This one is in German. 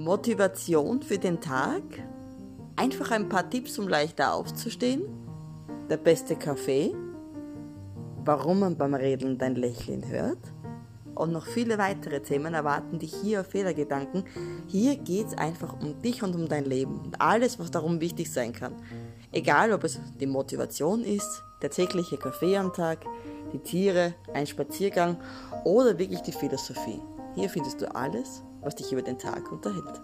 Motivation für den Tag, einfach ein paar Tipps, um leichter aufzustehen, der beste Kaffee, warum man beim Reden dein Lächeln hört und noch viele weitere Themen erwarten dich hier auf Fehlergedanken. Hier geht es einfach um dich und um dein Leben und alles, was darum wichtig sein kann. Egal, ob es die Motivation ist, der tägliche Kaffee am Tag, die Tiere, ein Spaziergang oder wirklich die Philosophie. Hier findest du alles, was dich über den Tag unterhält.